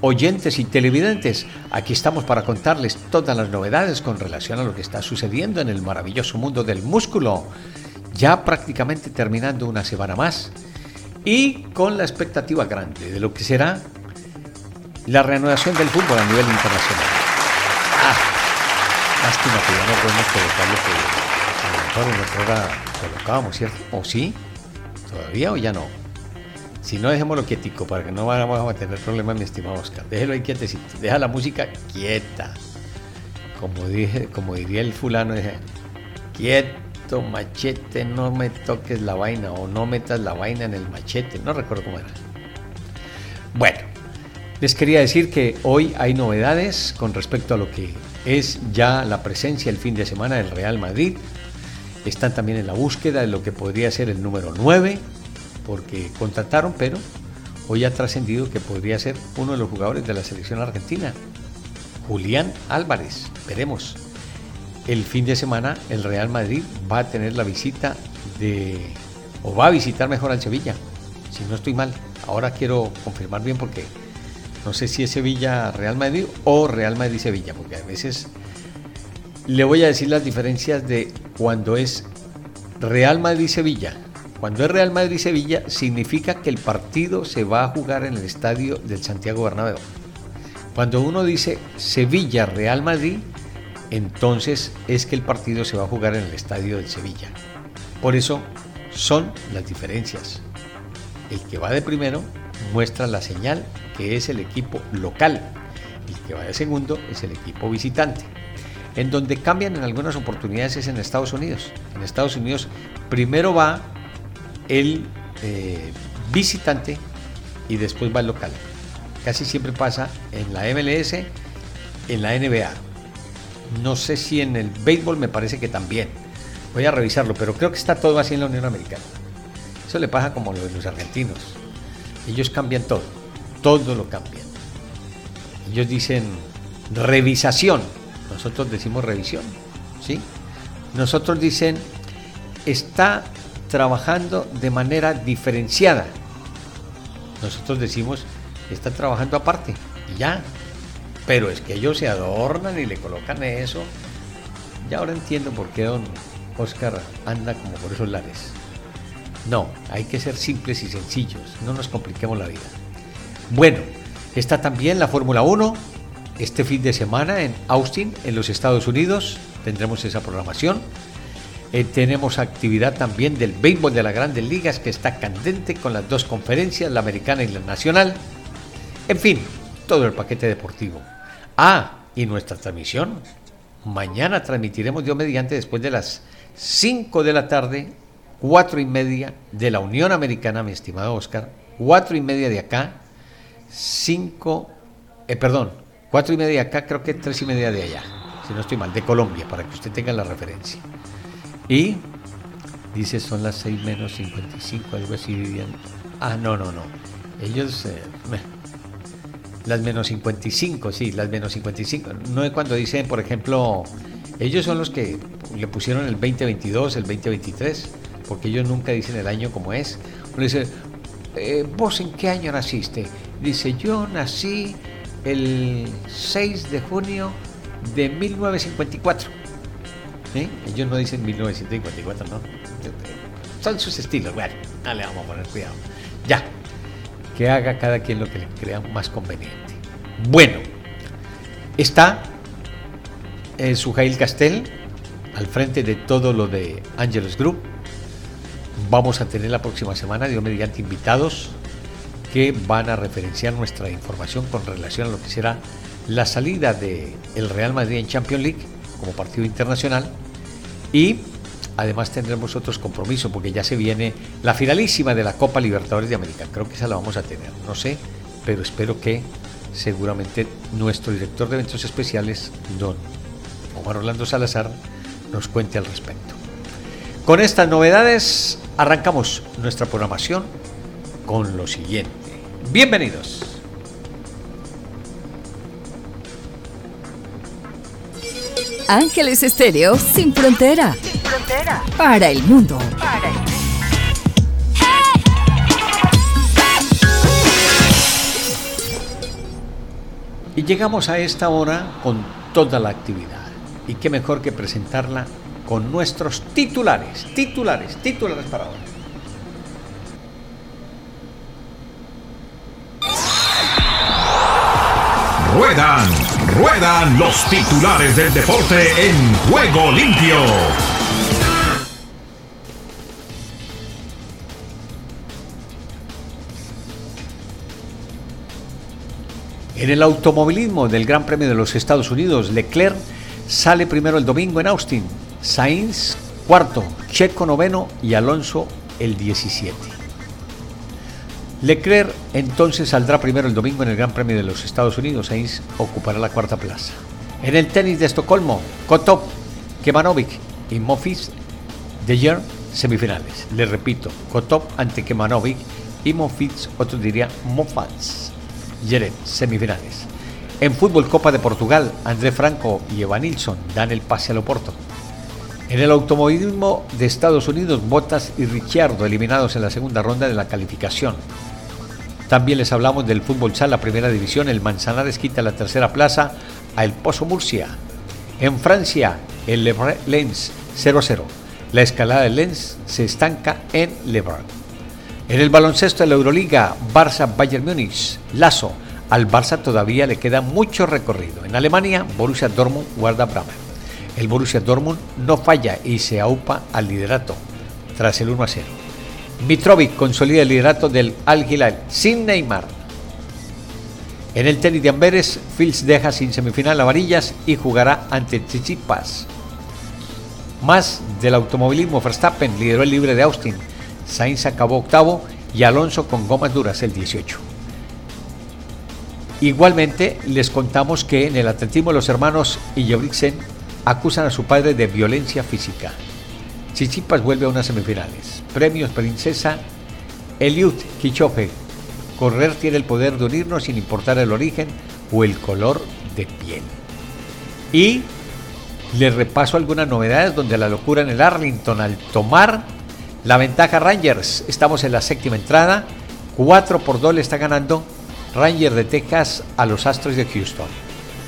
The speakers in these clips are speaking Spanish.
Oyentes y televidentes, aquí estamos para contarles todas las novedades con relación a lo que está sucediendo en el maravilloso mundo del músculo. Ya prácticamente terminando una semana más y con la expectativa grande de lo que será la reanudación del fútbol a nivel internacional. Ah, lástima que ya no podemos colocar lo que a lo en otra hora colocábamos, ¿cierto? ¿O sí? ¿Todavía o ya no? Si no, dejémoslo quietico para que no vayamos a tener problemas, mi estimado Oscar. Déjelo ahí quietecito. Deja la música quieta. Como, dije, como diría el fulano, dije, quieto, machete, no me toques la vaina o no metas la vaina en el machete. No recuerdo cómo era. Bueno, les quería decir que hoy hay novedades con respecto a lo que es ya la presencia el fin de semana del Real Madrid. Están también en la búsqueda de lo que podría ser el número 9 porque contrataron, pero hoy ha trascendido que podría ser uno de los jugadores de la selección argentina, Julián Álvarez. Veremos. El fin de semana el Real Madrid va a tener la visita de, o va a visitar mejor al Sevilla, si no estoy mal. Ahora quiero confirmar bien porque no sé si es Sevilla Real Madrid o Real Madrid Sevilla, porque a veces le voy a decir las diferencias de cuando es Real Madrid Sevilla cuando es Real Madrid-Sevilla, significa que el partido se va a jugar en el estadio del Santiago Bernabéu. Cuando uno dice Sevilla-Real Madrid, entonces es que el partido se va a jugar en el estadio del Sevilla. Por eso son las diferencias. El que va de primero muestra la señal que es el equipo local. El que va de segundo es el equipo visitante. En donde cambian en algunas oportunidades es en Estados Unidos. En Estados Unidos primero va el eh, visitante y después va el local. Casi siempre pasa en la MLS, en la NBA. No sé si en el béisbol me parece que también. Voy a revisarlo, pero creo que está todo así en la Unión Americana. Eso le pasa como lo de los argentinos. Ellos cambian todo, todo lo cambian. Ellos dicen revisación, nosotros decimos revisión, ¿sí? Nosotros dicen está trabajando de manera diferenciada. Nosotros decimos, está trabajando aparte y ya. Pero es que ellos se adornan y le colocan eso. Ya ahora entiendo por qué don Oscar anda como por esos lares. No, hay que ser simples y sencillos, no nos compliquemos la vida. Bueno, está también la Fórmula 1. Este fin de semana en Austin, en los Estados Unidos, tendremos esa programación. Eh, tenemos actividad también del béisbol de las grandes ligas que está candente con las dos conferencias, la americana y la nacional. En fin, todo el paquete deportivo. Ah, y nuestra transmisión. Mañana transmitiremos Dios mediante después de las 5 de la tarde, 4 y media de la Unión Americana, mi estimado Oscar, 4 y media de acá, 5, eh, perdón, 4 y media de acá, creo que 3 y media de allá, si no estoy mal, de Colombia, para que usted tenga la referencia. Y dice son las 6 menos 55, algo así. Ah, no, no, no. Ellos, eh, las menos 55, sí, las menos 55. No es cuando dicen, por ejemplo, ellos son los que le pusieron el 2022, el 2023, porque ellos nunca dicen el año como es. Uno dice, eh, ¿vos en qué año naciste? Dice, yo nací el 6 de junio de 1954. Ellos no dicen 1954, ¿no? Son sus estilos. Bueno, no vamos a poner cuidado. Ya. Que haga cada quien lo que le crea más conveniente. Bueno, está eh, Sujail Castel al frente de todo lo de Angelus Group. Vamos a tener la próxima semana, Dios mediante, invitados que van a referenciar nuestra información con relación a lo que será la salida del el Real Madrid en Champions League como partido internacional y además tendremos otros compromisos porque ya se viene la finalísima de la Copa Libertadores de América. Creo que esa la vamos a tener, no sé, pero espero que seguramente nuestro director de eventos especiales, don Omar Orlando Salazar, nos cuente al respecto. Con estas novedades arrancamos nuestra programación con lo siguiente. Bienvenidos. Ángeles Estéreo sin frontera. Sin frontera. Para el mundo. Para el mundo. Y llegamos a esta hora con toda la actividad. Y qué mejor que presentarla con nuestros titulares, titulares, titulares para hoy. Ruedan, ruedan los titulares del deporte en juego limpio. En el automovilismo del Gran Premio de los Estados Unidos, Leclerc sale primero el domingo en Austin, Sainz cuarto, Checo noveno y Alonso el 17. Leclerc entonces saldrá primero el domingo en el Gran Premio de los Estados Unidos, Sainz ocupará la cuarta plaza. En el tenis de Estocolmo, Kotov, Kemanovic y Mofis de ayer semifinales. Les repito, Kotov ante Kemanovic y Mofis, otro diría Mofats. Yeret, semifinales. En fútbol Copa de Portugal, André Franco y Evanilson dan el pase al Oporto. En el automovilismo de Estados Unidos, Bottas y Ricciardo eliminados en la segunda ronda de la calificación. También les hablamos del fútbol sala primera división, el Manzanares quita la tercera plaza a El Pozo Murcia. En Francia, el Le Lens 0-0. La escalada de Lens se estanca en Le en el baloncesto de la Euroliga, Barça-Bayern Múnich, Lazo. Al Barça todavía le queda mucho recorrido. En Alemania, Borussia Dortmund guarda Bremen. El Borussia Dortmund no falla y se aupa al liderato tras el 1 0. Mitrovic consolida el liderato del Al Hilal sin Neymar. En el tenis de Amberes, Fields deja sin semifinal a Varillas y jugará ante Tsitsipas. Más del automovilismo, Verstappen lideró el libre de Austin Sainz acabó octavo y Alonso con gomas duras el 18. Igualmente, les contamos que en el atletismo los hermanos Ingebrigtsen acusan a su padre de violencia física. Chichipas vuelve a unas semifinales. Premios Princesa Eliud Kichofe. Correr tiene el poder de unirnos sin importar el origen o el color de piel. Y les repaso algunas novedades donde la locura en el Arlington al tomar la ventaja Rangers, estamos en la séptima entrada. 4 por 2 le está ganando Rangers de Texas a los Astros de Houston.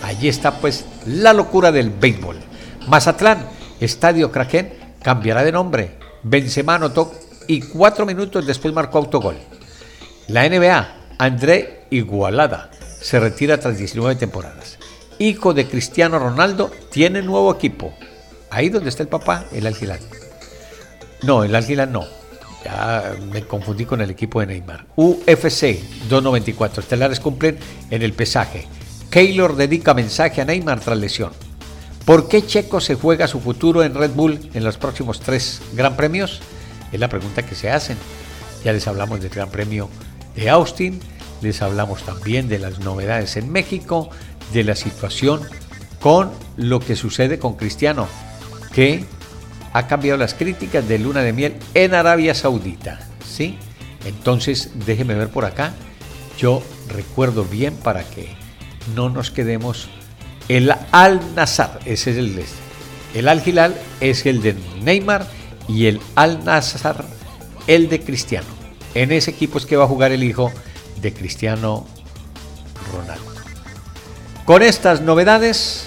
Allí está pues la locura del béisbol. Mazatlán, Estadio Kraken, cambiará de nombre. Benzema anotó y cuatro minutos después marcó autogol. La NBA, André Igualada, se retira tras 19 temporadas. Hijo de Cristiano Ronaldo, tiene nuevo equipo. Ahí donde está el papá, el Algilán. No, el Águila no. Ya me confundí con el equipo de Neymar. UFC 294. Estelares cumplen en el pesaje. Keylor dedica mensaje a Neymar tras lesión. ¿Por qué Checo se juega su futuro en Red Bull en los próximos tres Gran Premios? Es la pregunta que se hacen. Ya les hablamos del Gran Premio de Austin, les hablamos también de las novedades en México, de la situación con lo que sucede con Cristiano, que ha cambiado las críticas de luna de miel en Arabia Saudita. ¿sí? Entonces, déjeme ver por acá. Yo recuerdo bien para que no nos quedemos. El Al-Nazar, ese es el de este. El Al-Hilal es el de Neymar y el Al-Nazar el de Cristiano. En ese equipo es que va a jugar el hijo de Cristiano Ronaldo. Con estas novedades,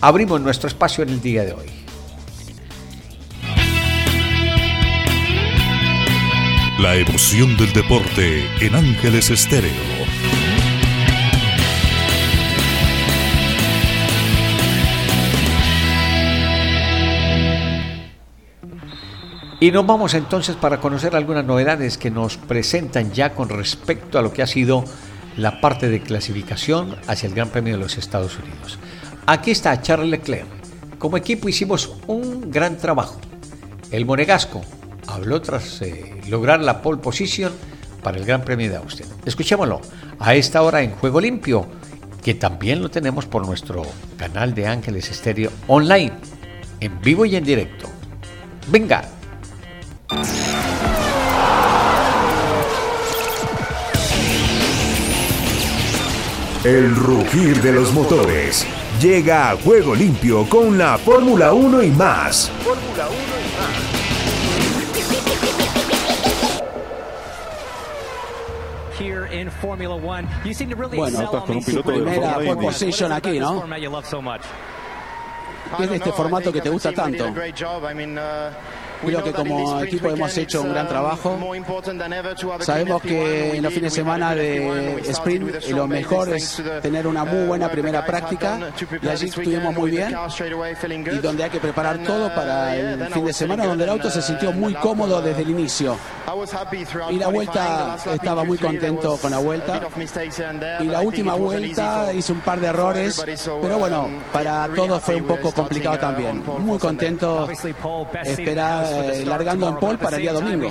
abrimos nuestro espacio en el día de hoy. La emoción del deporte en Ángeles Estéreo. Y nos vamos entonces para conocer algunas novedades que nos presentan ya con respecto a lo que ha sido la parte de clasificación hacia el Gran Premio de los Estados Unidos. Aquí está Charles Leclerc. Como equipo hicimos un gran trabajo. El Monegasco habló tras eh, lograr la pole position para el Gran Premio de Austin. Escuchémoslo a esta hora en Juego Limpio, que también lo tenemos por nuestro canal de Ángeles Estéreo online, en vivo y en directo. Venga. El rugir de los motores llega a juego limpio con la Fórmula 1 y más. Fórmula 1 y más. Bueno, estás con un piloto primera de position aquí, ¿no? ¿Qué es este formato que te gusta tanto? Creo que como equipo hemos hecho un gran trabajo. Sabemos que en los fines de semana de sprint lo mejor es tener una muy buena primera práctica y allí estuvimos muy bien y donde hay que preparar todo para el fin de semana donde el auto se sintió muy cómodo desde el inicio. Y la vuelta estaba muy contento con la vuelta y la última vuelta hice un par de errores, pero bueno, para todos fue un poco complicado también. Muy contento esperar eh, largando en pole para el día domingo.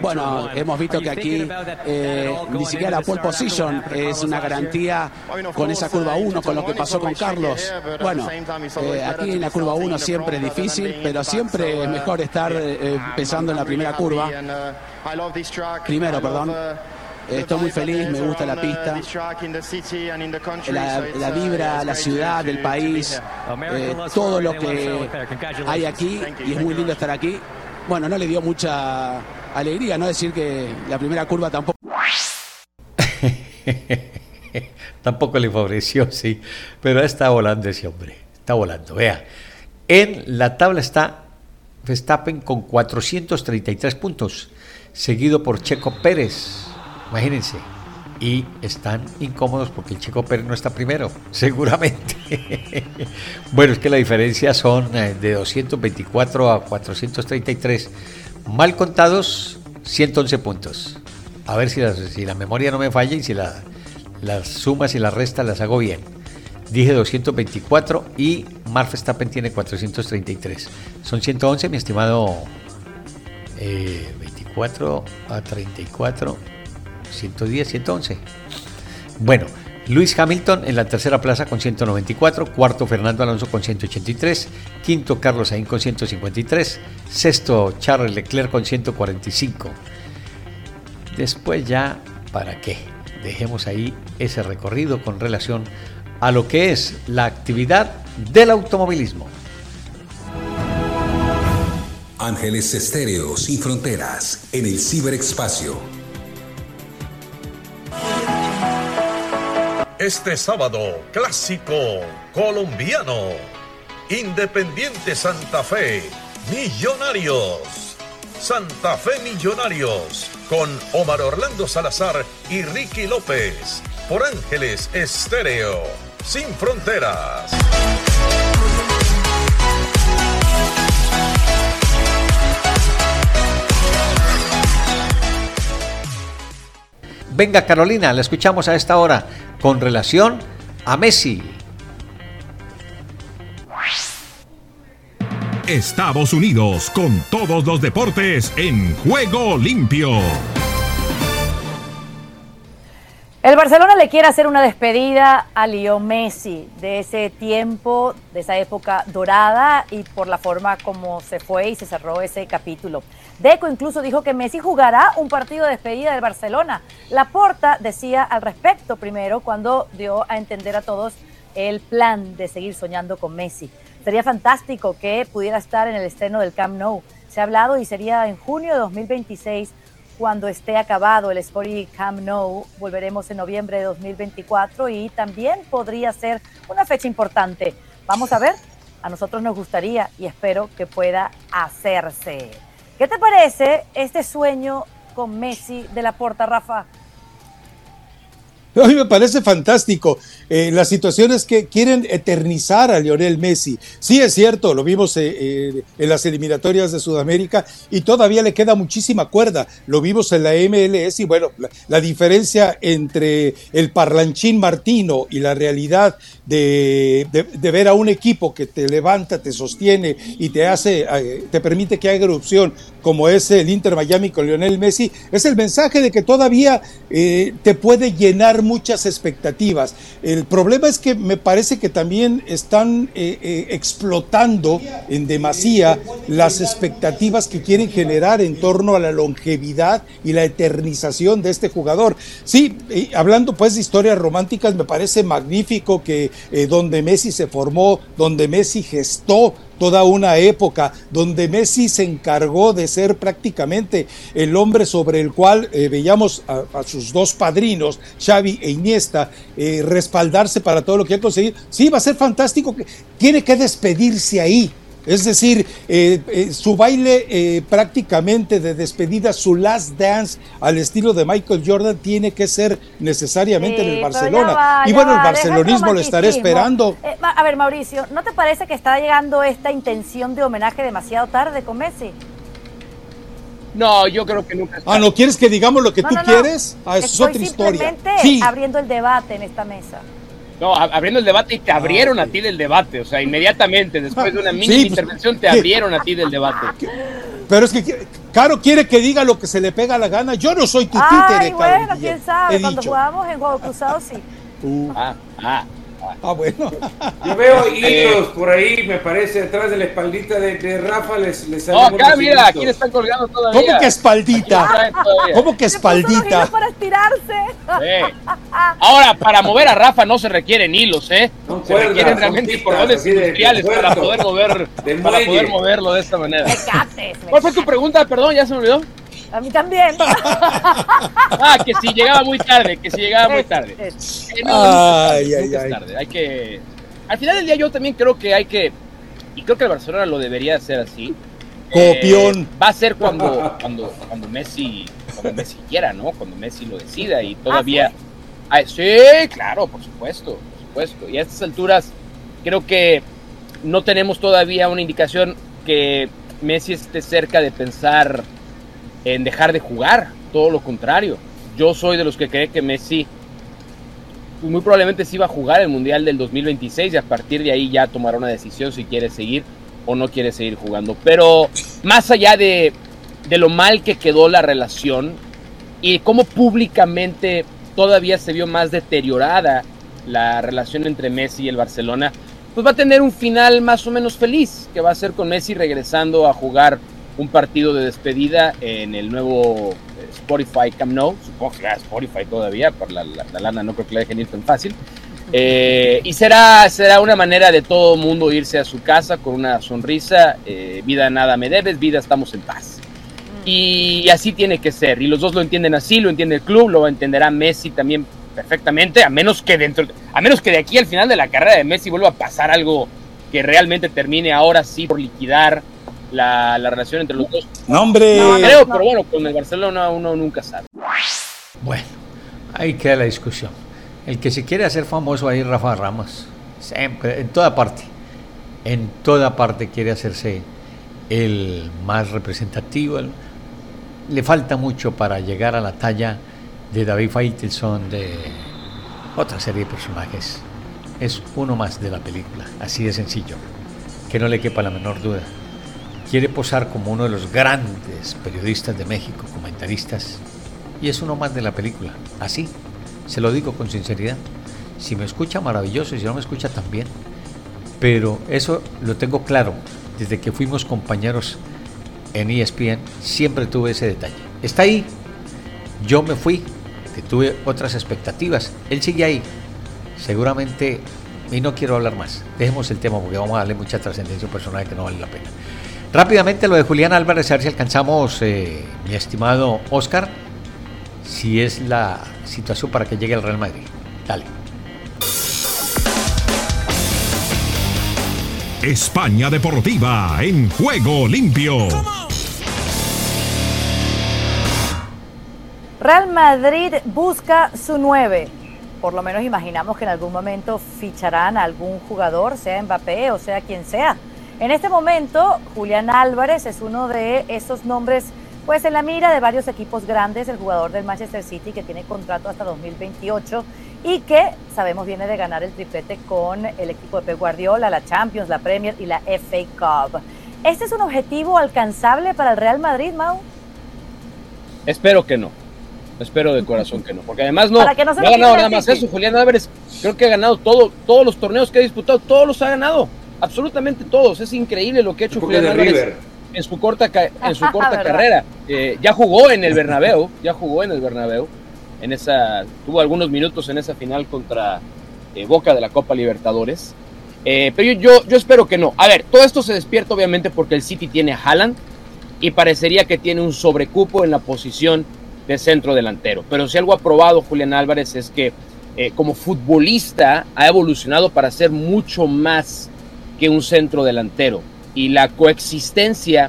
Bueno, hemos visto que aquí eh, ni siquiera la pole position es una garantía con esa curva 1, con lo que pasó con Carlos. Bueno, eh, aquí en la curva 1 siempre es difícil, pero siempre es mejor estar empezando en la primera curva. Primero, perdón. Estoy muy feliz, me gusta la pista, la, vibra, la ciudad, el país, eh, todo lo que hay aquí y es muy lindo estar aquí. Bueno, no le dio mucha alegría, no decir que la primera curva tampoco. tampoco le favoreció, sí, pero está volando ese hombre, está volando. Vea, en la tabla está Verstappen con 433 puntos, seguido por Checo Pérez Imagínense. Y están incómodos porque el Checo Pérez no está primero, seguramente. bueno, es que la diferencia son eh, de 224 a 433. Mal contados, 111 puntos. A ver si, la memoria no me falla y si las sumas y las restas las hago bien. Dije 224 y Mark Verstappen tiene 433. Son 111, mi estimado. 24 eh, a 34 110, 111. Bueno, Luis Hamilton en la tercera plaza con 194, cuarto Fernando Alonso con 183, quinto Carlos Sainz con 153, sexto Charles Leclerc con 145. Después ya, ¿para qué? Dejemos ahí ese recorrido con relación a lo que es la actividad del automovilismo. Ángeles Estéreo sin fronteras en el ciberespacio Este sábado, clásico colombiano. Independiente Santa Fe, Millonarios. Santa Fe Millonarios, con Omar Orlando Salazar y Ricky López, por Ángeles Estéreo, sin fronteras. Venga Carolina, la escuchamos a esta hora con relación a Messi. Estados Unidos con todos los deportes en juego limpio. El Barcelona le quiere hacer una despedida a Leo Messi de ese tiempo, de esa época dorada y por la forma como se fue y se cerró ese capítulo. Deco incluso dijo que Messi jugará un partido de despedida del Barcelona. Laporta decía al respecto primero cuando dio a entender a todos el plan de seguir soñando con Messi. Sería fantástico que pudiera estar en el estreno del Camp Nou. Se ha hablado y sería en junio de 2026 cuando esté acabado el Sporting Camp Nou. Volveremos en noviembre de 2024 y también podría ser una fecha importante. Vamos a ver, a nosotros nos gustaría y espero que pueda hacerse. ¿Qué te parece este sueño con Messi de la Porta, Rafa? A mí me parece fantástico eh, las situaciones que quieren eternizar a Lionel Messi. Sí es cierto, lo vimos eh, eh, en las eliminatorias de Sudamérica y todavía le queda muchísima cuerda. Lo vimos en la MLS y bueno, la, diferencia entre el parlanchín Martino y la realidad de, de, ver a un equipo que te levanta, te sostiene y te hace, te permite que haga erupción como es el Inter Miami con Lionel Messi, es el mensaje de que todavía te puede llenar muchas expectativas. El problema es que me parece que también están eh, eh, explotando en demasía las expectativas que quieren generar en torno a la longevidad y la eternización de este jugador. Sí, hablando pues de historias románticas, me parece magnífico que donde Messi se formó, donde Messi gestó toda una época donde Messi se encargó de ser prácticamente el hombre sobre el cual eh, veíamos a, sus dos padrinos, Xavi e Iniesta, eh, respaldarse para todo lo que ha conseguido. Sí, va a ser fantástico. Tiene que despedirse ahí es decir, eh, eh, su baile eh, prácticamente de despedida, su last dance al estilo de Michael Jordan tiene que ser necesariamente en el Barcelona. y bueno, el barcelonismo lo estará esperando. a ver, Mauricio, ¿no te parece que está llegando esta intención de homenaje demasiado tarde con Messi? No, yo creo que nunca. Ah, ¿no quieres que digamos lo que tú quieres? Ah, eso es otra historia. Sí. abriendo el debate en esta mesa. No, abriendo el debate y te abrieron a ti del debate, o sea, inmediatamente, después de una mínima pues, intervención, te abrieron a ti del debate. Pero es que Caro quiere que diga lo que se le pega la gana. Yo no soy tu títere, bueno, quién sabe, cuando jugamos en Juego Cruzado sí. Uh. Ah, ah. Ah, bueno. Yo veo hilos por ahí, me parece, detrás de la espaldita de, Rafa les, les No, acá mira, aquí le están colgando todavía. ¿Cómo que espaldita? ¿Cómo que espaldita? para estirarse. Ahora, para mover a Rafa no se requieren hilos, ¿eh? se requieren realmente cordones industriales para poder mover, para poder moverlo de esta manera. ¿Cuál fue tu pregunta? Perdón, ya se me olvidó. A mí también. ah, que si llegaba muy tarde, que si llegaba muy tarde. ay, ay, ay. tarde. Hay que. Al final del día, yo también creo que hay que. Y creo que el Barcelona lo debería hacer así. Copión. Eh, va a ser cuando, cuando, cuando Messi, cuando Messi quiera, ¿no? Cuando Messi lo decida y todavía. ¿Ah, sí? sí, claro, por supuesto, por supuesto. Y a estas alturas, creo que no tenemos todavía una indicación que Messi esté cerca de pensar en dejar de jugar, todo lo contrario. Yo soy de los que cree que Messi muy probablemente sí va a jugar el Mundial del 2026 y a partir de ahí ya tomará una decisión si quiere seguir o no quiere seguir jugando. Pero más allá de, de lo mal que quedó la relación y cómo públicamente todavía se vio más deteriorada la relación entre Messi y el Barcelona, pues va a tener un final más o menos feliz, que va a ser con Messi regresando a jugar un partido de despedida en el nuevo eh, Spotify Camp Nou. Supongo que Spotify todavía, por la, lana no creo que la dejen ir tan fácil. Eh, y será, será una manera de todo mundo irse a su casa con una sonrisa. Eh, vida nada me debes, vida estamos en paz. Mm. Y, así tiene que ser. Y los dos lo entienden así, lo entiende el club, lo entenderá Messi también perfectamente, a menos que dentro, a menos que de aquí al final de la carrera de Messi vuelva a pasar algo que realmente termine ahora sí por liquidar la, relación entre los dos. No, hombre. creo, pero bueno, con el Barcelona uno nunca sabe. Bueno, ahí queda la discusión. El que se quiere hacer famoso ahí, Rafa Ramos, siempre, en toda parte, en toda parte quiere hacerse el más representativo. le falta mucho para llegar a la talla de David Faitelson, de otra serie de personajes. Es uno más de la película, así de sencillo, que no le quepa la menor duda quiere posar como uno de los grandes periodistas de México, comentaristas, y es uno más de la película. Así, se lo digo con sinceridad. Si me escucha, maravilloso, y si no me escucha, también. Pero eso lo tengo claro. Desde que fuimos compañeros en ESPN, siempre tuve ese detalle. Está ahí. Yo me fui, que tuve otras expectativas. Él sigue ahí. Seguramente, y no quiero hablar más. Dejemos el tema porque vamos a darle mucha trascendencia personal que no vale la pena. Rápidamente lo de Julián Álvarez, a ver si alcanzamos, eh, mi estimado Oscar, si es la situación para que llegue al Real Madrid. Dale. España Deportiva en juego limpio. Real Madrid busca su 9. Por lo menos imaginamos que en algún momento ficharán a algún jugador, sea Mbappé o sea quien sea en este momento, Julián Álvarez es uno de esos nombres pues en la mira de varios equipos grandes, el jugador del Manchester City que tiene contrato hasta 2028 y que sabemos viene de ganar el triplete con el equipo de Pep Guardiola, la Champions, la Premier y la FA Cup. ¿Este es un objetivo alcanzable para el Real Madrid, Mau? Espero que no. Espero de corazón que no, porque además no, no, ha ganado nada más eso. Julián Álvarez creo que ha ganado todo, todos los torneos que ha disputado, todos los ha ganado, absolutamente todos. Es increíble lo que ha hecho Julián Álvarez en su corta, en su corta carrera. Eh, ya jugó en el Bernabéu, ya jugó en el Bernabéu, en esa, tuvo algunos minutos en esa final contra eh, Boca de la Copa Libertadores. Eh, pero yo, yo espero que no. A ver, todo esto se despierta obviamente porque el City tiene a Haaland y parecería que tiene un sobrecupo en la posición de centro delantero. Pero si algo ha probado Julián Álvarez es que como futbolista ha evolucionado para ser mucho más que un centro delantero. Y la coexistencia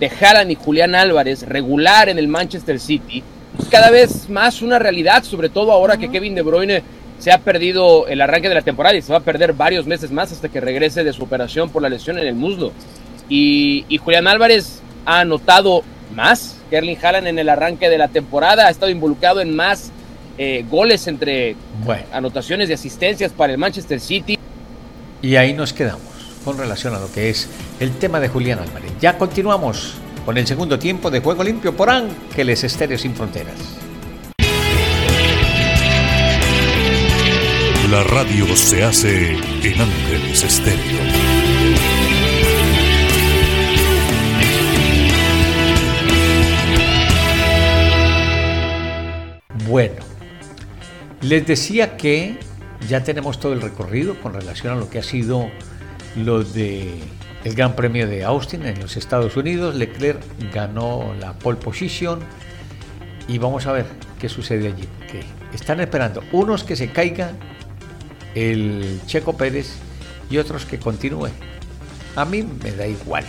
de Haaland y Julián Álvarez regular en el Manchester City es cada vez más una realidad, sobre todo ahora que Kevin De Bruyne se ha perdido el arranque de la temporada y se va a perder varios meses más hasta que regrese de su operación por la lesión en el muslo. Y, Julián Álvarez ha anotado más que Erling Haaland en el arranque de la temporada, ha estado involucrado en más eh, goles entre anotaciones y asistencias para el Manchester City. Y ahí nos quedamos con relación a lo que es el tema de Julián Álvarez. Ya continuamos con el segundo tiempo de Juego Limpio por Ángeles Estéreo Sin Fronteras. La radio se hace en Ángeles Estéreo. Bueno, les decía que ya tenemos todo el recorrido con relación a lo que ha sido lo de el Gran Premio de Austin en los Estados Unidos. Leclerc ganó la pole position y vamos a ver qué sucede allí. Que están esperando unos que se caiga el Checo Pérez y otros que continúe. A mí me da igual,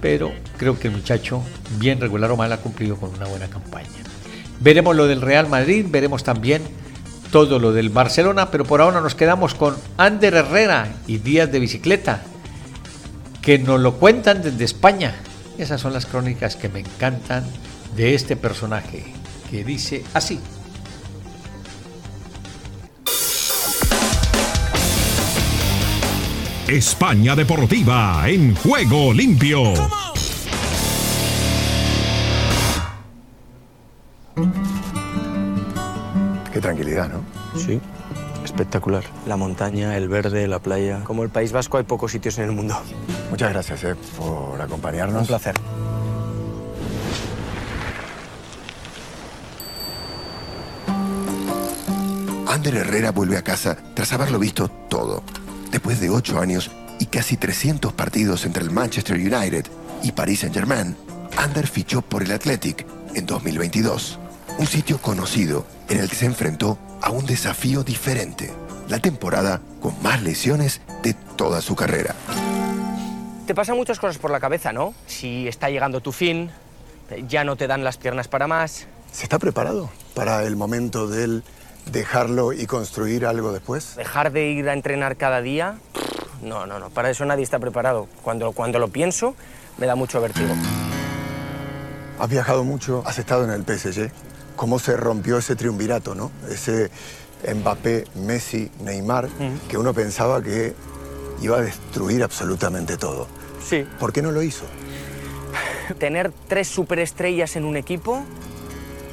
pero creo que el muchacho, bien regular o mal, ha cumplido con una buena campaña. Veremos lo del Real Madrid, veremos también todo lo del Barcelona, pero por ahora nos quedamos con Ander Herrera y Días de Bicicleta, que nos lo cuentan desde España. Esas son las crónicas que me encantan de este personaje, que dice así. España Deportiva en juego limpio. Qué tranquilidad, ¿no? Sí, espectacular. La montaña, el verde, la playa. Como el País Vasco hay pocos sitios en el mundo. Muchas gracias eh, por acompañarnos. Un placer. Ander Herrera vuelve a casa tras haberlo visto todo. Después de ocho años y casi 300 partidos entre el Manchester United y Paris Saint-Germain, Ander fichó por el Athletic en 2022 un sitio conocido en el que se enfrentó a un desafío diferente, la temporada con más lesiones de toda su carrera. Te pasan muchas cosas por la cabeza, ¿no? Si está llegando tu fin, ya no te dan las piernas para más. ¿Se está preparado para el momento de él dejarlo y construir algo después? Dejar de ir a entrenar cada día, no, no, no, para eso nadie está preparado. Cuando, cuando lo pienso, me da mucho vértigo. Has viajado mucho, has estado en el PSG cómo se rompió ese triunvirato, ¿no? Ese Mbappé, Messi, Neymar, que uno pensaba que iba a destruir absolutamente todo. Sí. ¿Por qué no lo hizo? Tener tres superestrellas en un equipo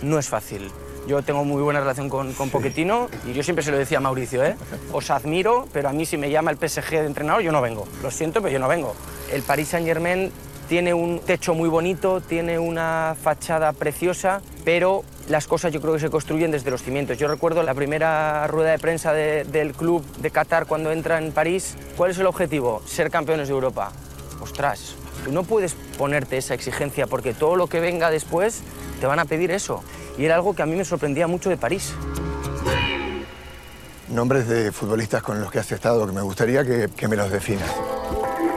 no es fácil. Yo tengo muy buena relación con, con Pochettino y yo siempre se lo decía a Mauricio, ¿eh? Os admiro, pero a mí si me llama el PSG de entrenador yo no vengo. Lo siento, pero yo no vengo. El Paris Saint-Germain tiene un techo muy bonito, tiene una fachada preciosa, pero las cosas yo creo que se construyen desde los cimientos. Yo recuerdo la primera rueda de prensa del club de Qatar cuando entra en París. ¿Cuál es el objetivo? Ser campeones de Europa. Ostras, tú no puedes ponerte esa exigencia porque todo lo que venga después te van a pedir eso. Y era algo que a mí me sorprendía mucho de París. Nombres de futbolistas con los que has estado, que me gustaría que, que me los definas.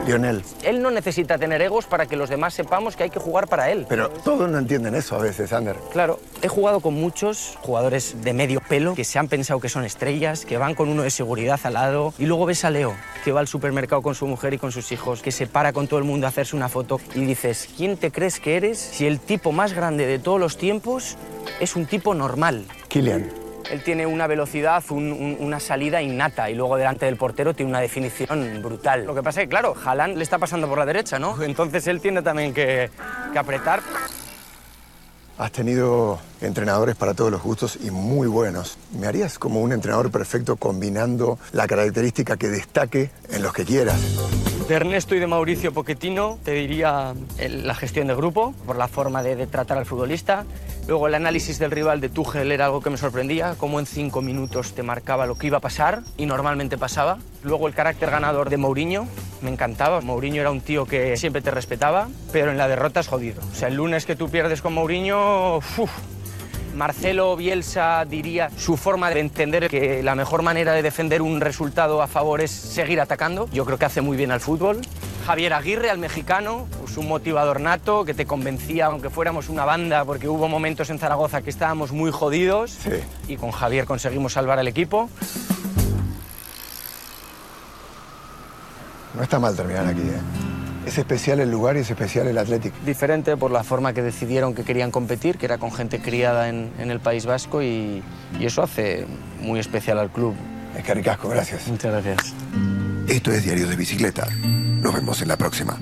Lionel. Él no necesita tener egos para que los demás sepamos que hay que jugar para él. Pero todos no entienden eso a veces, Ander. Claro, he jugado con muchos jugadores de medio pelo que se han pensado que son estrellas, que van con uno de seguridad al lado. Y luego ves a Leo, que va al supermercado con su mujer y con sus hijos, que se para con todo el mundo a hacerse una foto y dices, ¿quién te crees que eres si el tipo más grande de todos los tiempos es un tipo normal? Kylian él tiene una velocidad, una salida innata y luego delante del portero tiene una definición brutal. Lo que pasa es que, claro, Haaland le está pasando por la derecha, ¿no? Entonces él tiene también que, que apretar. Has tenido entrenadores para todos los gustos y muy buenos. ¿Me harías como un entrenador perfecto combinando la característica que destaque en los que quieras? De Ernesto y de Mauricio Pochettino te diría la gestión de grupo, por la forma de, de tratar al futbolista. Luego el análisis del rival de Tuchel era algo que me sorprendía, cómo en cinco minutos te marcaba lo que iba a pasar y normalmente pasaba. Luego el carácter ganador de Mourinho, me encantaba. Mourinho era un tío que siempre te respetaba, pero en la derrota es jodido. O sea, el lunes que tú pierdes con Mourinho, uf, Marcelo Bielsa diría su forma de entender que la mejor manera de defender un resultado a favor es seguir atacando. Yo creo que hace muy bien al fútbol. Javier Aguirre, al mexicano, pues un motivador nato que te convencía, aunque fuéramos una banda, porque hubo momentos en Zaragoza que estábamos muy jodidos Sí. y con Javier conseguimos salvar al equipo. No está mal terminar aquí, ¿eh? Es especial el lugar y es especial el Athletic. Diferente por la forma que decidieron que querían competir, que era con gente criada en, en el País Vasco y, y eso hace muy especial al club. Es que ricasco, gracias. Muchas gracias. Esto es Diario de Bicicleta. Nos vemos en la próxima.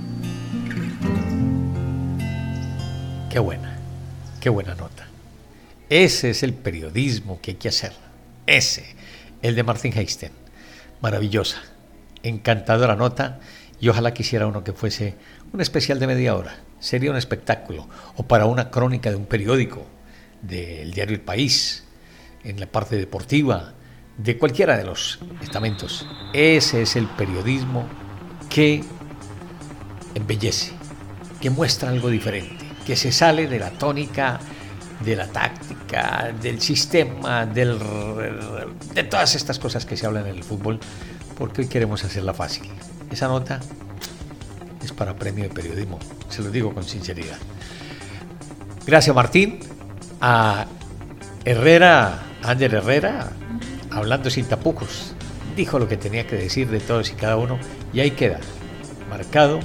Qué buena, qué buena nota. Ese es el periodismo que hay que hacer. Ese, el de Martin Heisten. Maravillosa, encantadora nota y ojalá quisiera uno que fuese un especial de media hora. Sería un espectáculo o para una crónica de un periódico, del diario El País, en la parte deportiva, de cualquiera de los estamentos. Ese es el periodismo que embellece, que muestra algo diferente, que se sale de la tónica, de la táctica, del sistema, de todas estas cosas que se hablan en el fútbol, porque hoy queremos hacerla fácil. Esa nota es para premio de periodismo, se lo digo con sinceridad. Gracias Martín, a Herrera, Ander Herrera, hablando sin tapujos, dijo lo que tenía que decir de todos y cada uno y ahí queda marcado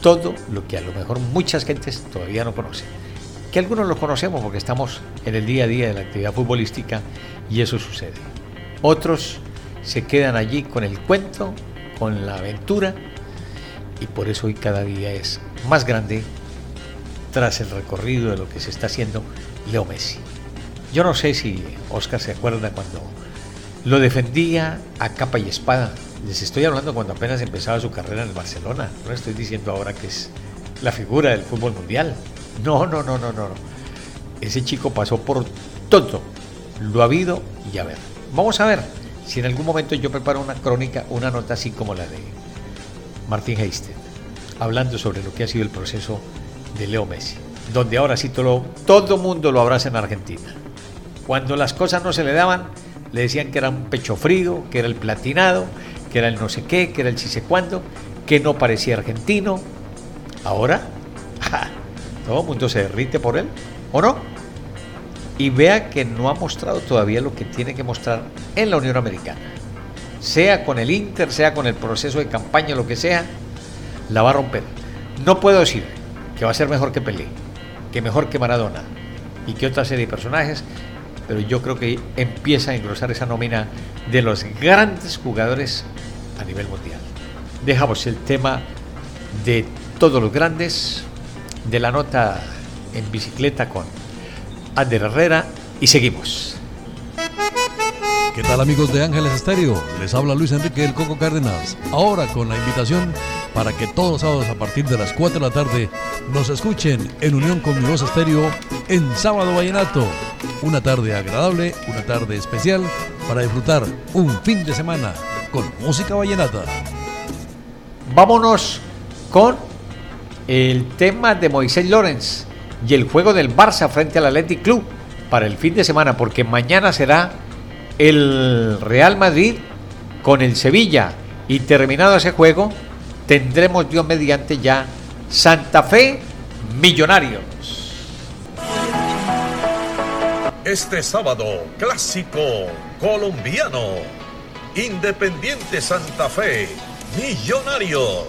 todo lo que a lo mejor muchas gentes todavía no conocen. Que algunos lo conocemos porque estamos en el día a día de la actividad futbolística y eso sucede. Otros se quedan allí con el cuento, con la aventura y por eso hoy cada día es más grande tras el recorrido de lo que se está haciendo Leo Messi. Yo no sé si Oscar se acuerda cuando lo defendía a capa y espada. Les estoy hablando cuando apenas empezaba su carrera en el Barcelona. No estoy diciendo ahora que es la figura del fútbol mundial. No, no, no, no, no. Ese chico pasó por todo lo habido y a ver. Vamos a ver si en algún momento yo preparo una crónica, una nota así como la de Martín Heisten, hablando sobre lo que ha sido el proceso de Leo Messi, donde ahora sí todo, todo mundo lo abraza en Argentina. Cuando las cosas no se le daban, le decían que era un pecho frío, que era el platinado, que era el no sé qué, que era el sé cuándo, que no parecía argentino. Ahora, todo el mundo se derrite por él, ¿o no? Y vea que no ha mostrado todavía lo que tiene que mostrar en la Unión Americana. Sea con el Inter, sea con el proceso de campaña, lo que sea, la va a romper. No puedo decir que va a ser mejor que Pelé, que mejor que Maradona y que otra serie de personajes, pero yo creo que empieza a engrosar esa nómina de los grandes jugadores a nivel mundial. Dejamos el tema de todos los grandes, de la nota en bicicleta con Ander Herrera y seguimos. ¿Qué tal amigos de Ángeles Estéreo? Les habla Luis Enrique del Coco Cárdenas. Ahora con la invitación para que todos los sábados a partir de las 4 de la tarde nos escuchen en unión con mi voz estéreo en Sábado Vallenato. Una tarde agradable, una tarde especial para disfrutar un fin de semana con música vallenata. Vámonos con el tema de Moisés Lorenz y el juego del Barça frente al Athletic Club para el fin de semana, porque mañana será el Real Madrid con el Sevilla y terminado ese juego tendremos Dios mediante ya Santa Fe Millonarios. Este sábado, clásico colombiano. Independiente Santa Fe, Millonarios.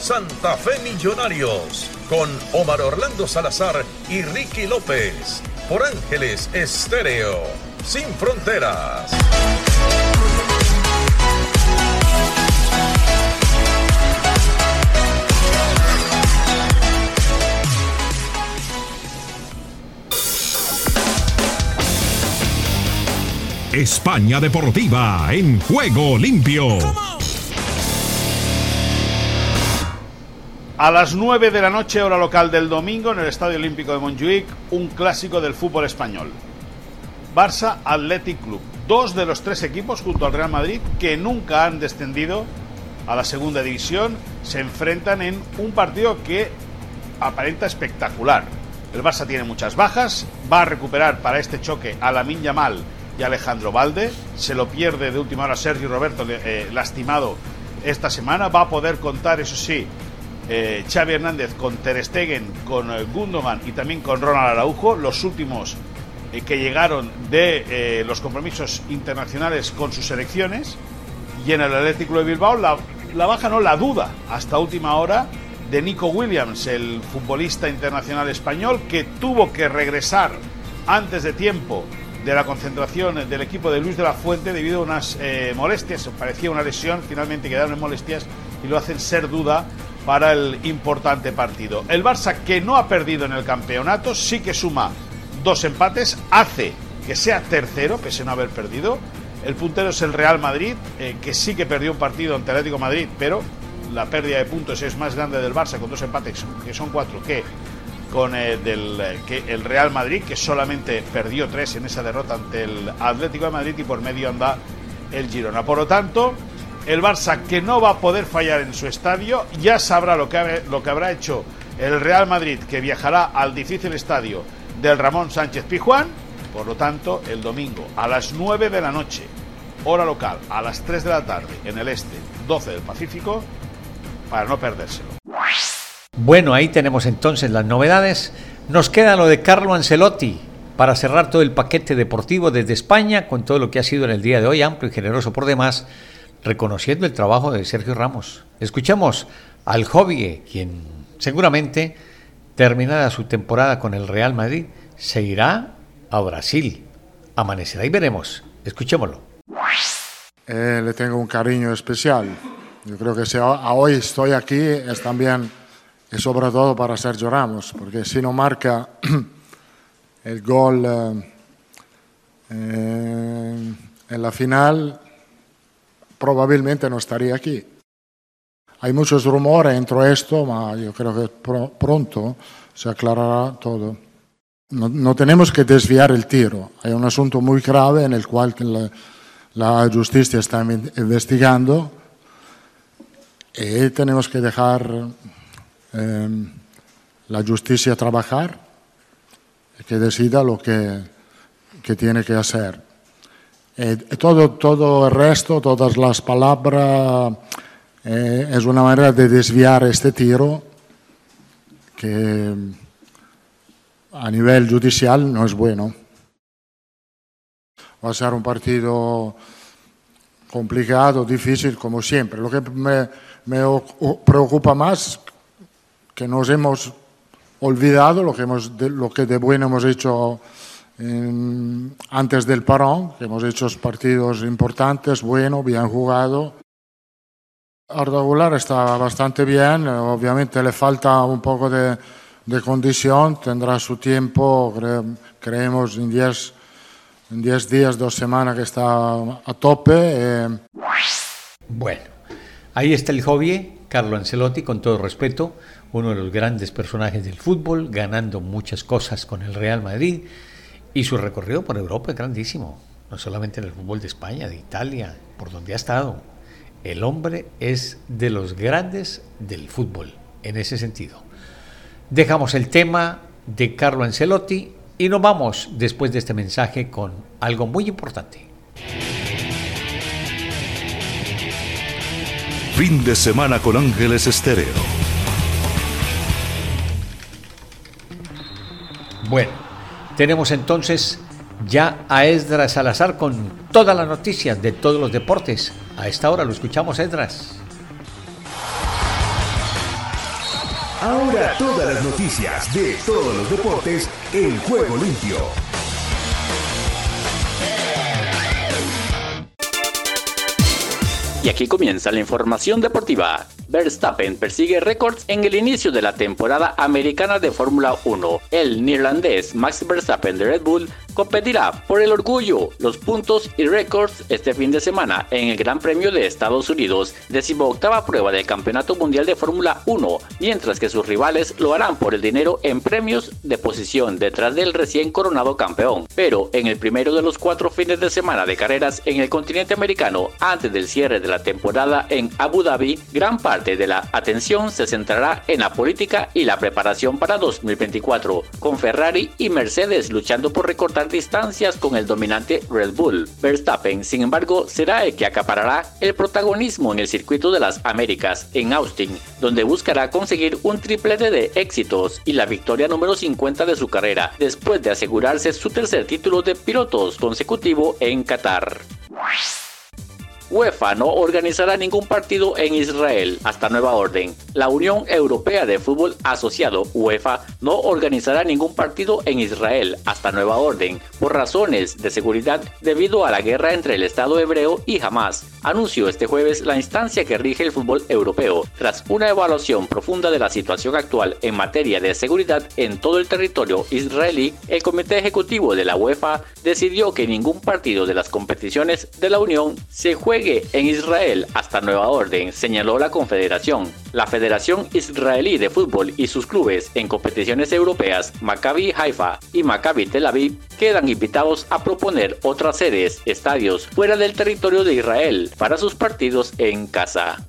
Santa Fe Millonarios, con Omar Orlando Salazar y Ricky López por Ángeles Estéreo, sin fronteras. España Deportiva en juego limpio. A las 9 de la noche, hora local del domingo, en el Estadio Olímpico de Montjuic, un clásico del fútbol español. Barça Athletic Club. Dos de los tres equipos, junto al Real Madrid, que nunca han descendido a la segunda división, se enfrentan en un partido que aparenta espectacular. El Barça tiene muchas bajas, va a recuperar para este choque a Lamin Yamal y Alejandro Valde, se lo pierde de última hora Sergio Roberto eh, lastimado esta semana, va a poder contar, eso sí, eh, Hernández con Ter Stegen, con eh, Gundogan y también con Ronald Araujo, los últimos eh, que llegaron de los compromisos internacionales con sus selecciones. Y en el Atlético de Bilbao la, la baja no la duda hasta última hora de Nico Williams, el futbolista internacional español que tuvo que regresar antes de tiempo de la concentración del equipo de Luis de la Fuente debido a unas molestias, parecía una lesión, finalmente quedaron en molestias y lo hacen ser duda para el importante partido. El Barça que no ha perdido en el campeonato, sí que suma dos empates, hace que sea tercero, pese a no haber perdido. El puntero es el Real Madrid, eh, que sí que perdió un partido ante Atlético Madrid, pero la pérdida de puntos es más grande del Barça con dos empates, que son cuatro, que con el, del, que el Real Madrid, que solamente perdió tres en esa derrota ante el Atlético de Madrid y por medio anda el Girona. Por lo tanto, el Barça que no va a poder fallar en su estadio, ya sabrá lo que, lo que habrá hecho el Real Madrid, que viajará al difícil estadio del Ramón Sánchez Pijuán. Por lo tanto, el domingo a las 9 de la noche, hora local, a las 3 de la tarde, en el este, 12 del Pacífico, para no perdérselo. Bueno, ahí tenemos entonces las novedades. Nos queda lo de Carlo Ancelotti para cerrar todo el paquete deportivo desde España con todo lo que ha sido en el día de hoy, amplio y generoso por demás reconociendo el trabajo de Sergio Ramos. Escuchamos al Hobby, quien seguramente terminada su temporada con el Real Madrid, se irá a Brasil. Amanecerá y veremos. Escuchémoslo. Eh, le tengo un cariño especial. Yo creo que si hoy estoy aquí es también y sobre todo para Sergio Ramos, porque si no marca el gol eh, eh, en la final, probablemente no estaría aquí. Hay muchos rumores entre esto, pero creo que pronto se aclarará todo. No, tenemos que desviar el tiro. Hay un asunto muy grave en el cual la, justicia está investigando y tenemos que dejar em, la justicia trabajar y que decida lo que tiene que hacer. Eh, todo, todo el resto, todas las palabras, eh, es una manera de desviar este tiro que a nivel judicial no es bueno. Va a ser un partido complicado, difícil, como siempre. Lo que me, me preocupa más que nos hemos olvidado lo que, hemos, lo que de bueno hemos hecho antes del parón, que hemos hecho partidos importantes, bueno, bien jugado. Arda Gular está bastante bien, obviamente le falta un poco de, condición, tendrá su tiempo, creemos en 10 en diez días, dos semanas que está a tope. Eh. Bueno, ahí está el hobby, Carlo Ancelotti, con todo respeto, uno de los grandes personajes del fútbol, ganando muchas cosas con el Real Madrid y su recorrido por Europa es grandísimo, no solamente en el fútbol de España, de Italia, por donde ha estado. El hombre es de los grandes del fútbol, en ese sentido. Dejamos el tema de Carlo Ancelotti y nos vamos después de este mensaje con algo muy importante. Fin de semana con Ángeles Estéreo. Bueno, tenemos entonces ya a Esdras Salazar con todas las noticias de todos los deportes. A esta hora lo escuchamos, Esdras. Ahora todas las noticias de todos los deportes en juego limpio. Y aquí comienza la información deportiva Verstappen persigue récords en el inicio de la temporada americana de Fórmula 1. El neerlandés Max Verstappen de Red Bull competirá por el orgullo, los puntos y récords este fin de semana en el Gran Premio de Estados Unidos, octava prueba del Campeonato Mundial de Fórmula 1, mientras que sus rivales lo harán por el dinero en premios de posición detrás del recién coronado campeón. Pero en el primero de los cuatro fines de semana de carreras en el continente americano antes del cierre de la temporada en Abu Dhabi, gran parte de la atención se centrará en la política y la preparación para 2024, con Ferrari y Mercedes luchando por recortar distancias con el dominante Red Bull. Verstappen, sin embargo, será el que acaparará el protagonismo en el circuito de las Américas en Austin, donde buscará conseguir un triplete de éxitos y la victoria número 50 de su carrera, después de asegurarse su tercer título de pilotos consecutivo en Qatar. UEFA no organizará ningún partido en Israel. Hasta nueva orden. La Unión Europea de Fútbol Asociado, UEFA, no organizará ningún partido en Israel. Hasta nueva orden. Por razones de seguridad debido a la guerra entre el Estado hebreo y Hamas, anunció este jueves la instancia que rige el fútbol europeo, tras una evaluación profunda de la situación actual en materia de seguridad en todo el territorio israelí, el Comité Ejecutivo de la UEFA decidió que ningún partido de las competiciones de la Unión se juegue en Israel hasta nueva orden, señaló la Confederación. La Federación Israelí de Fútbol y sus clubes en competiciones europeas, Maccabi Haifa y Maccabi Tel Aviv, quedan invitados a proponer otras sedes, estadios fuera del territorio de Israel para sus partidos en casa.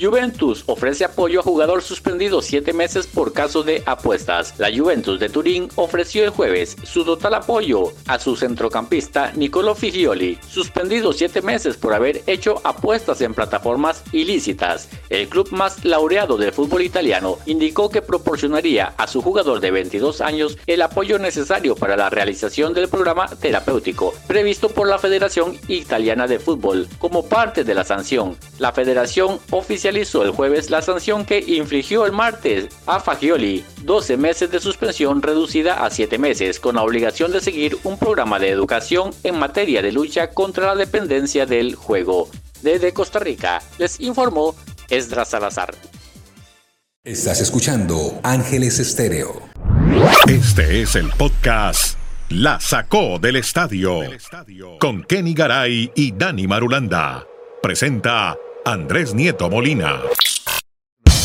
Juventus ofrece apoyo a jugador suspendido siete meses por caso de apuestas. La Juventus de Turín ofreció el jueves su total apoyo a su centrocampista Nicolo Figioli, suspendido siete meses por haber hecho apuestas en plataformas ilícitas. El club más laureado del fútbol italiano indicó que proporcionaría a su jugador de 22 años el apoyo necesario para la realización del programa terapéutico previsto por la Federación Italiana de Fútbol como parte de la sanción. La Federación oficial oficializó el jueves la sanción que infligió el martes a Fagioli, 12 meses de suspensión reducida a 7 meses, con la obligación de seguir un programa de educación en materia de lucha contra la dependencia del juego. Desde Costa Rica, les informó Esdras Salazar. Estás escuchando Ángeles Estéreo. Este es el podcast La Sacó del Estadio con Kenny Garay y Dani Marulanda. Presenta Andrés Nieto Molina.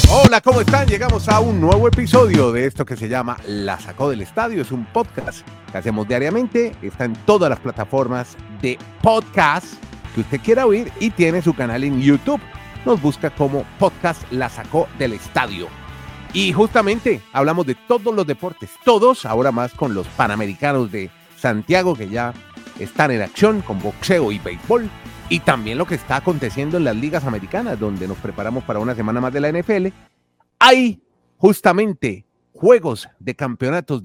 Hola, ¿cómo están? Llegamos a un nuevo episodio de esto que se llama La Sacó del Estadio. Es un podcast que hacemos diariamente. Está en todas las plataformas de podcast que usted quiera oír y tiene su canal en YouTube. Nos busca como podcast La Sacó del Estadio. Y justamente hablamos de todos los deportes, todos, ahora más con los Panamericanos de Santiago que ya están en acción con boxeo y béisbol y también lo que está aconteciendo en las ligas americanas, donde nos preparamos para una semana más de la NFL. Hay justamente juegos de campeonatos,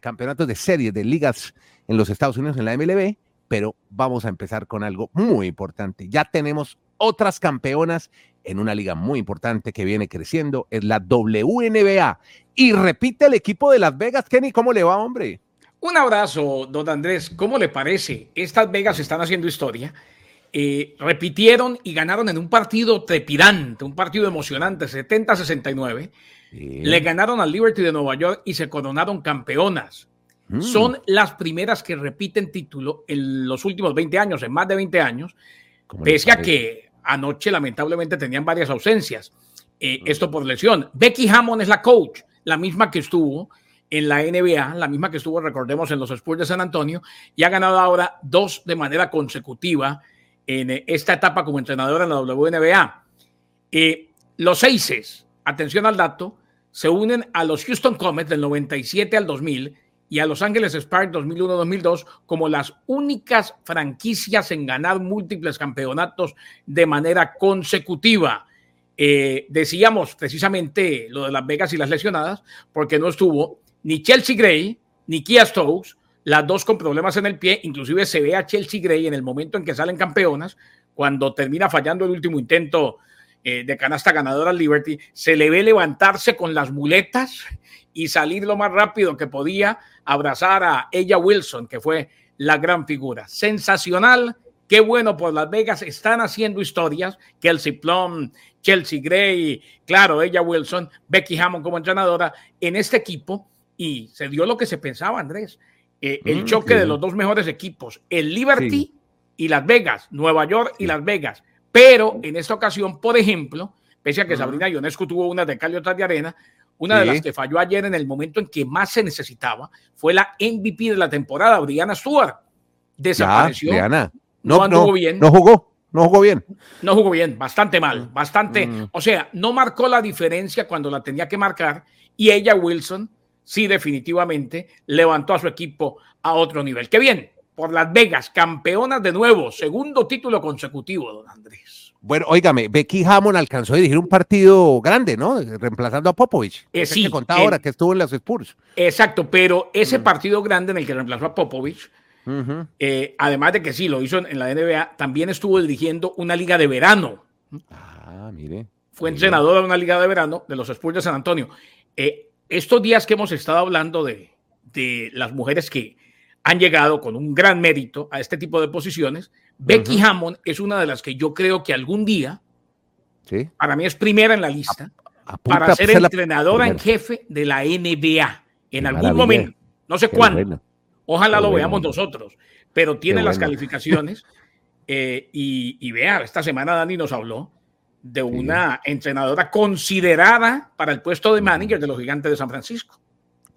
campeonatos de series de ligas en los Estados Unidos en la MLB, pero vamos a empezar con algo muy importante. Ya tenemos otras campeonas en una liga muy importante que viene creciendo, es la WNBA. Y repite el equipo de Las Vegas, Kenny, ¿cómo le va, hombre? Un abrazo, don Andrés. ¿Cómo le parece? Estas Vegas están haciendo historia eh, repitieron y ganaron en un partido trepidante, un partido emocionante, 70-69. Le ganaron al Liberty de Nueva York y se coronaron campeonas. Mm. Son las primeras que repiten título en los últimos 20 años, en más de 20 años, pese a que anoche lamentablemente tenían varias ausencias. Eh, mm. Esto por lesión. Becky Hammond es la coach, la misma que estuvo en la NBA, la misma que estuvo, recordemos, en los Spurs de San Antonio, y ha ganado ahora dos de manera consecutiva en esta etapa como entrenador en la WNBA. Eh, los Aces, atención al dato, se unen a los Houston Comets del 97 al 2000 y a Los Ángeles Sparks 2001-2002 como las únicas franquicias en ganar múltiples campeonatos de manera consecutiva. Eh, decíamos precisamente lo de Las Vegas y las lesionadas, porque no estuvo ni Chelsea Gray ni Kia Stokes, las dos con problemas en el pie, inclusive se ve a Chelsea Gray en el momento en que salen campeonas, cuando termina fallando el último intento eh, de canasta ganadora Liberty, se le ve levantarse con las muletas y salir lo más rápido que podía, abrazar a ella Wilson, que fue la gran figura. Sensacional Qué bueno por Las Vegas, están haciendo historias. Kelsey Plum, Chelsea Gray, claro, ella Wilson, Becky Hammond como entrenadora en este equipo y se dio lo que se pensaba, Andrés. Eh, el Mm, choque sí. de los dos mejores equipos, el Liberty y Las Vegas, Nueva York y Las Vegas. Pero en esta ocasión, por ejemplo, pese a que Sabrina Ionescu tuvo una de cal y otra de arena, una de las que falló ayer en el momento en que más se necesitaba fue la MVP de la temporada, Brianna Stewart. Desapareció. Ya, Brianna. No No, anduvo no, bien. no jugó, no jugó bien. No jugó bien, bastante mal, Mm. bastante. O sea, no marcó la diferencia cuando la tenía que marcar y ella, Wilson, sí, definitivamente levantó a su equipo a otro nivel. Qué bien, por Las Vegas, campeonas de nuevo, segundo título consecutivo, don Andrés. Bueno, óigame, Becky Hammond alcanzó a dirigir un partido grande, ¿no? Reemplazando a Popovich. Eh, sí, que contaba en- ahora que estuvo en las Spurs. Exacto, pero Mm. ese partido grande en el que reemplazó a Popovich, eh, además de que sí, lo hizo en, en la NBA, también estuvo dirigiendo una liga de verano. Ah, mire. fue entrenador de una liga de verano de los Spurs de San Antonio. Eh, estos días que hemos estado hablando de, de las mujeres que han llegado con un gran mérito a este tipo de posiciones, Becky Ujú. Hammond es una de las que yo creo que algún día, Sí. para mí es primera en la lista, para ser la entrenadora en jefe de la NBA en Qué algún maravilla. momento. No sé Qué cuándo. bueno. Ojalá Qué lo bueno. veamos nosotros, pero tiene Qué las bueno. calificaciones. eh, y, y vea, esta semana Dani nos habló de una entrenadora considerada para el puesto de manager de los gigantes de San Francisco.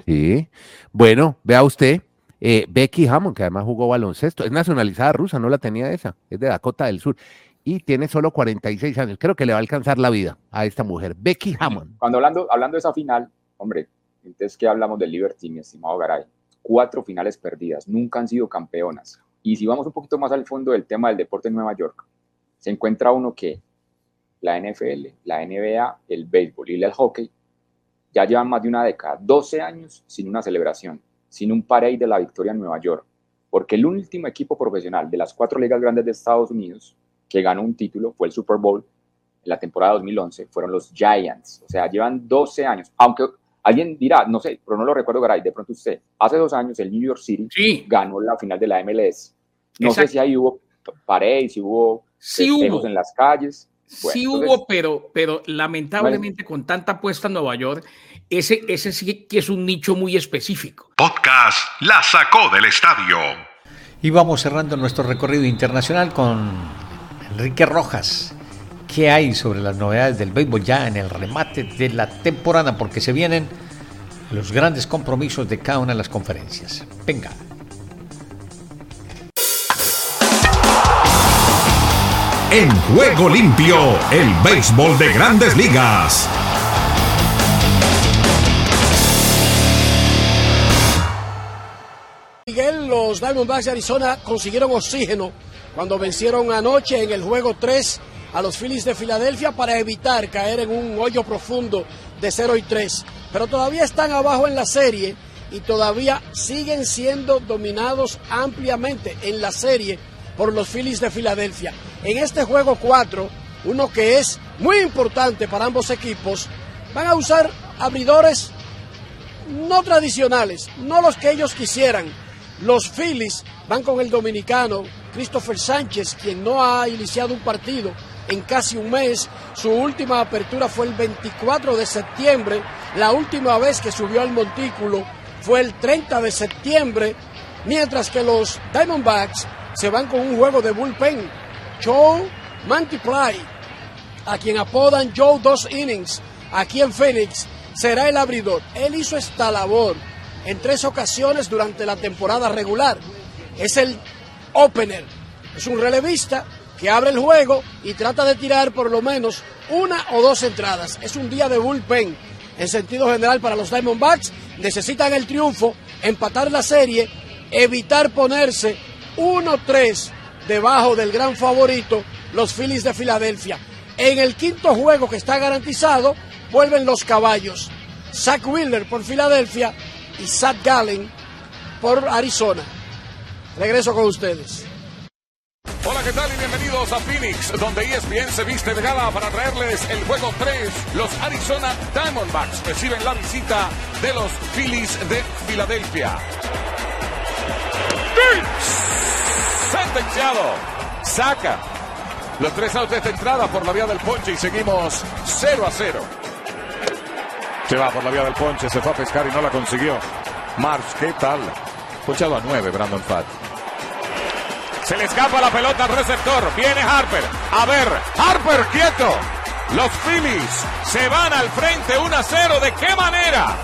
Sí. Bueno, vea usted, eh, Becky Hammond, que además jugó baloncesto, es nacionalizada rusa, no la tenía esa, es de Dakota del Sur y tiene solo 46 años. Creo que le va a alcanzar la vida a esta mujer, Becky Hammond. Cuando hablando, hablando de esa final, hombre, entonces que hablamos del Liberty, mi estimado Garay, cuatro finales perdidas, nunca han sido campeonas. Y si vamos un poquito más al fondo del tema del deporte en Nueva York, se encuentra uno que la NFL, la NBA, el béisbol y el hockey ya llevan más de una década, 12 años sin una celebración, sin un parade de la victoria en Nueva York, porque el último equipo profesional de las cuatro ligas grandes de Estados Unidos que ganó un título fue el Super Bowl en la temporada 2011, fueron los Giants, o sea, llevan 12 años, aunque alguien dirá, no sé, pero no lo recuerdo, Garay, de pronto usted, hace dos años el New York City ganó la final de la MLS, no Exacto. sé si ahí hubo parades, si hubo Sí hubo. en las calles. Bueno, sí entonces- hubo, pero, pero lamentablemente con tanta apuesta en Nueva York, ese, ese sí que es un nicho muy específico. Podcast La sacó del estadio. Y vamos cerrando nuestro recorrido internacional con Enrique Rojas. ¿Qué hay sobre las novedades del béisbol ya en el remate de la temporada? Porque se vienen los grandes compromisos de cada una de las conferencias. Venga. En juego limpio, el béisbol de grandes ligas. Miguel, los Diamondbacks de Arizona consiguieron oxígeno cuando vencieron anoche en el juego 3 a los Phillies de Filadelfia para evitar caer en un hoyo profundo de 0 y 3. Pero todavía están abajo en la serie y todavía siguen siendo dominados ampliamente en la serie por los Phillies de Filadelfia. En este juego 4, uno que es muy importante para ambos equipos, van a usar abridores no tradicionales, no los que ellos quisieran. Los Phillies van con el dominicano Christopher Sánchez, quien no ha iniciado un partido en casi un mes. Su última apertura fue el 24 de septiembre. La última vez que subió al montículo fue el 30 de septiembre, mientras que los Diamondbacks se van con un juego de bullpen. Joe Mantiply, a quien apodan Joe Dos Innings, aquí en Phoenix, será el abridor. Él hizo esta labor en tres ocasiones durante la temporada regular. Es el opener, es un relevista que abre el juego y trata de tirar por lo menos una o dos entradas. Es un día de bullpen. En sentido general para los Diamondbacks, necesitan el triunfo, empatar la serie, evitar ponerse 1-3 debajo del gran favorito, los Phillies de Filadelfia. En el quinto juego que está garantizado, vuelven los caballos. Zach Wheeler por Filadelfia y Zach Gallen por Arizona. Regreso con ustedes. Hola, ¿qué tal? Y bienvenidos a Phoenix, donde ESPN se viste de gala para traerles el juego 3. Los Arizona Diamondbacks reciben la visita de los Phillies de Filadelfia. Sentenciado. saca los tres outs de entrada por la vía del ponche y seguimos 0 a 0. Se va por la vía del ponche, se fue a pescar y no la consiguió. Marsh, ¿qué tal? Ponchado a 9, Brandon Fat. Se le escapa la pelota al receptor. Viene Harper. A ver, Harper quieto. Los Phillies se van al frente 1 a 0. ¿De qué manera?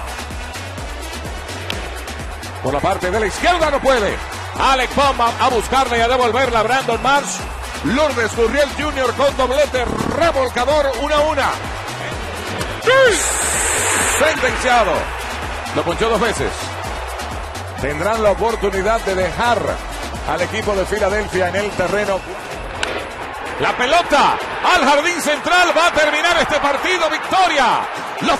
Por la parte de la izquierda no puede. Alec Bomba a buscarla y a devolverla Brandon Marsh. Lourdes Gurriel Jr. con doblete revolcador 1 a 1. Sentenciado. Lo ponchó dos veces. Tendrán la oportunidad de dejar al equipo de Filadelfia en el terreno. La pelota al jardín central va a terminar este partido. Victoria. Los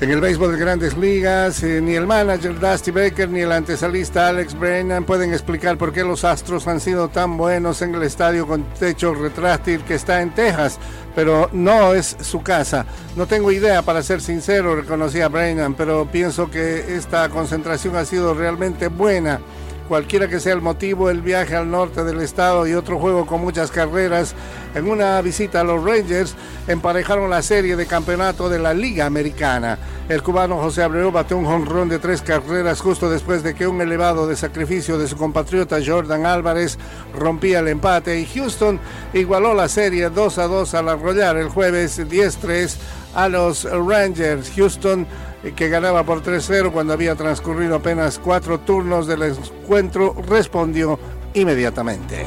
En el béisbol de grandes ligas, eh, ni el manager Dusty Baker ni el antesalista Alex Brennan pueden explicar por qué los Astros han sido tan buenos en el estadio con techo retráctil que está en Texas, pero no es su casa. No tengo idea, para ser sincero, reconocía Brennan, pero pienso que esta concentración ha sido realmente buena cualquiera que sea el motivo, el viaje al norte del estado y otro juego con muchas carreras. En una visita a los Rangers emparejaron la serie de campeonato de la Liga Americana. El cubano José Abreu batió un jonrón de tres carreras justo después de que un elevado de sacrificio de su compatriota Jordan Álvarez rompía el empate y Houston igualó la serie 2 a 2 al arrollar el jueves 10-3 a los Rangers. Houston que ganaba por 3-0 cuando había transcurrido apenas cuatro turnos del encuentro, respondió inmediatamente.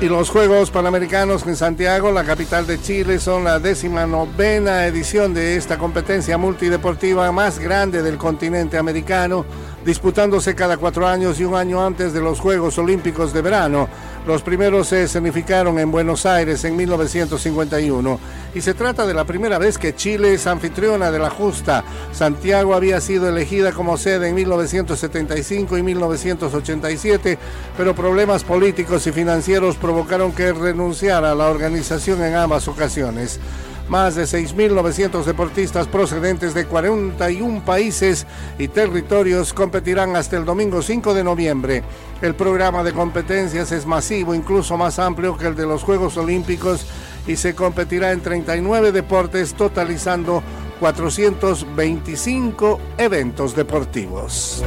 Y los Juegos Panamericanos en Santiago, la capital de Chile, son la décima novena edición de esta competencia multideportiva más grande del continente americano, disputándose cada cuatro años y un año antes de los Juegos Olímpicos de verano. Los primeros se escenificaron en Buenos Aires en 1951 y se trata de la primera vez que Chile es anfitriona de la justa. Santiago había sido elegida como sede en 1975 y 1987, pero problemas políticos y financieros provocaron que renunciara a la organización en ambas ocasiones. Más de 6.900 deportistas procedentes de 41 países y territorios competirán hasta el domingo 5 de noviembre. El programa de competencias es masivo, incluso más amplio que el de los Juegos Olímpicos y se competirá en 39 deportes, totalizando 425 eventos deportivos.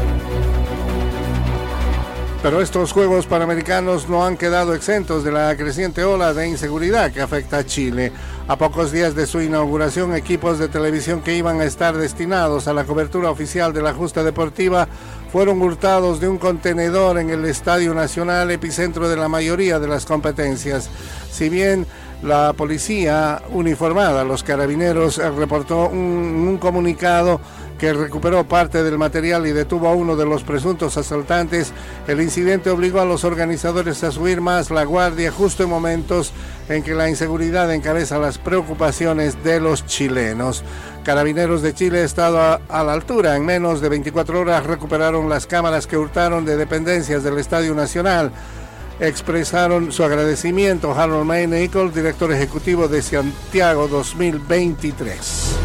Pero estos Juegos Panamericanos no han quedado exentos de la creciente ola de inseguridad que afecta a Chile. A pocos días de su inauguración, equipos de televisión que iban a estar destinados a la cobertura oficial de la justa deportiva fueron hurtados de un contenedor en el Estadio Nacional, epicentro de la mayoría de las competencias. Si bien la policía uniformada, los carabineros, reportó un, un comunicado que recuperó parte del material y detuvo a uno de los presuntos asaltantes, el incidente obligó a los organizadores a subir más la guardia justo en momentos en que la inseguridad encabeza las preocupaciones de los chilenos. Carabineros de Chile ha estado a, a, la altura. En menos de 24 horas recuperaron las cámaras que hurtaron de dependencias del Estadio Nacional. Expresaron su agradecimiento Harold May Nichols, director ejecutivo de Santiago 2023.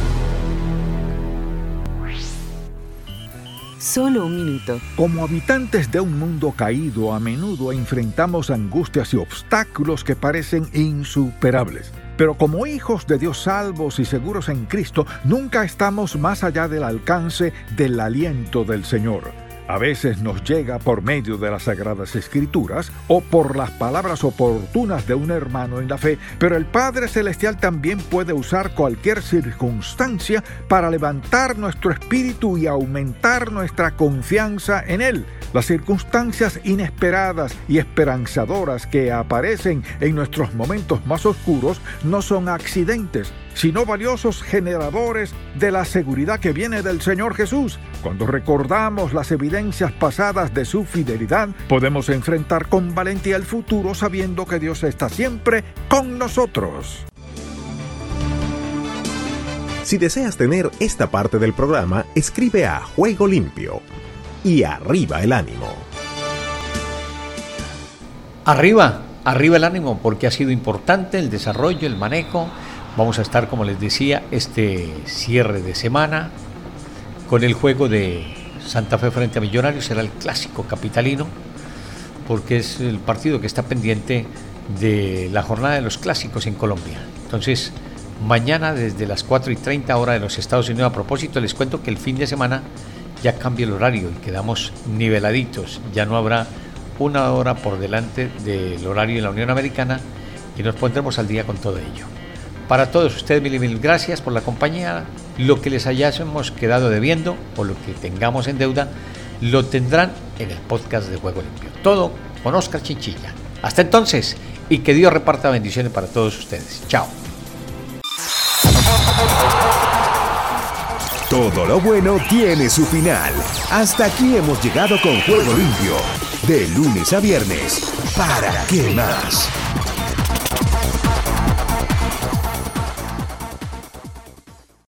Solo un minuto. Como habitantes de un mundo caído, a menudo enfrentamos angustias y obstáculos que parecen insuperables. Pero como hijos de Dios salvos y seguros en Cristo, nunca estamos más allá del alcance del aliento del Señor. A veces nos llega por medio de las Sagradas Escrituras o por las palabras oportunas de un hermano en la fe, pero el Padre Celestial también puede usar cualquier circunstancia para levantar nuestro espíritu y aumentar nuestra confianza en Él. Las circunstancias inesperadas y esperanzadoras que aparecen en nuestros momentos más oscuros no son accidentes, sino valiosos generadores de la seguridad que viene del Señor Jesús. Cuando recordamos las evidencias pasadas de su fidelidad, podemos enfrentar con valentía el futuro sabiendo que Dios está siempre con nosotros. Si deseas tener esta parte del programa, escribe a Juego Limpio. Y arriba el ánimo. Arriba, arriba el ánimo, porque ha sido importante el desarrollo, el manejo. Vamos a estar, como les decía, este cierre de semana con el juego de Santa Fe frente a Millonarios. Será el clásico capitalino, porque es el partido que está pendiente de la jornada de los clásicos en Colombia. Entonces, mañana desde las 4 y 30 hora de los Estados Unidos, a propósito, les cuento que el fin de semana ya cambia el horario y quedamos niveladitos. Ya no habrá una hora por delante del horario en la Unión Americana y nos pondremos al día con todo ello. Para todos ustedes, mil y mil gracias por la compañía. Lo que les hayamos quedado debiendo o lo que tengamos en deuda, lo tendrán en el podcast de Juego Limpio. Todo con Oscar Chinchilla. Hasta entonces y que Dios reparta bendiciones para todos ustedes. Chao. Todo lo bueno tiene su final. Hasta aquí hemos llegado con Juego Limpio. De lunes a viernes. ¿Para qué más?